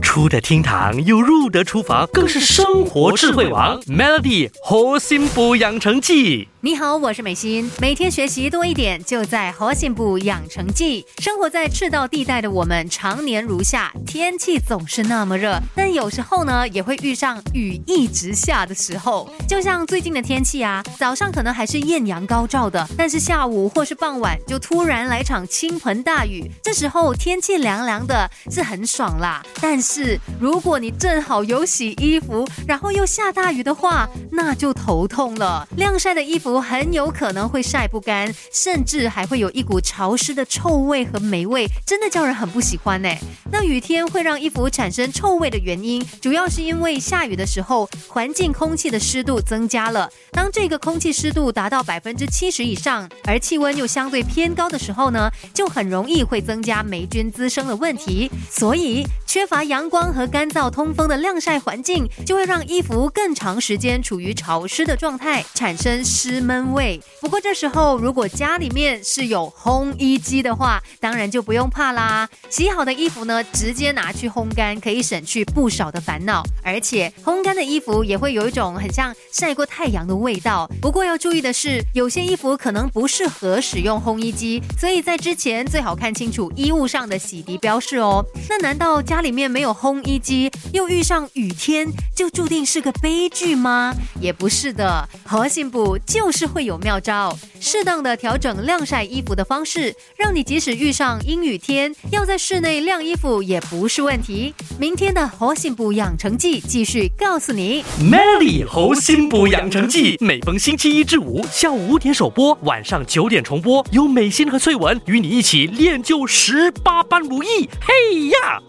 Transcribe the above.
出得厅堂又入得厨房，更是生活智慧王。Melody 核心补养成记。你好，我是美心。每天学习多一点，就在核心部养成记。生活在赤道地带的我们，常年如夏，天气总是那么热，但有时候呢，也会遇上雨一直下的时候。就像最近的天气啊，早上可能还是艳阳高照的，但是下午或是傍晚就突然来场倾盆大雨。这时候天气凉凉的，是很爽啦。但是如果你正好有洗衣服，然后又下大雨的话，那就头痛了。晾晒的衣服。很有可能会晒不干，甚至还会有一股潮湿的臭味和霉味，真的叫人很不喜欢呢。那雨天会让衣服产生臭味的原因，主要是因为下雨的时候，环境空气的湿度增加了。当这个空气湿度达到百分之七十以上，而气温又相对偏高的时候呢，就很容易会增加霉菌滋生的问题。所以，缺乏阳光和干燥通风的晾晒环境，就会让衣服更长时间处于潮湿的状态，产生湿闷味。不过这时候，如果家里面是有烘衣机的话，当然就不用怕啦。洗好的衣服呢，直接拿去烘干，可以省去不少的烦恼。而且，烘干的衣服也会有一种很像晒过太阳的味。道。不过要注意的是，有些衣服可能不适合使用烘衣机，所以在之前最好看清楚衣物上的洗涤标示哦。那难道家里面没有烘衣机，又遇上雨天，就注定是个悲剧吗？也不是的，核心部就是会有妙招，适当的调整晾晒衣服的方式，让你即使遇上阴雨天，要在室内晾衣服也不是问题。明天的核心部养成记继续告诉你，Melly 猴心补养成记。每逢星期一至五下午五点首播，晚上九点重播，由美心和翠文与你一起练就十八般武艺。嘿呀！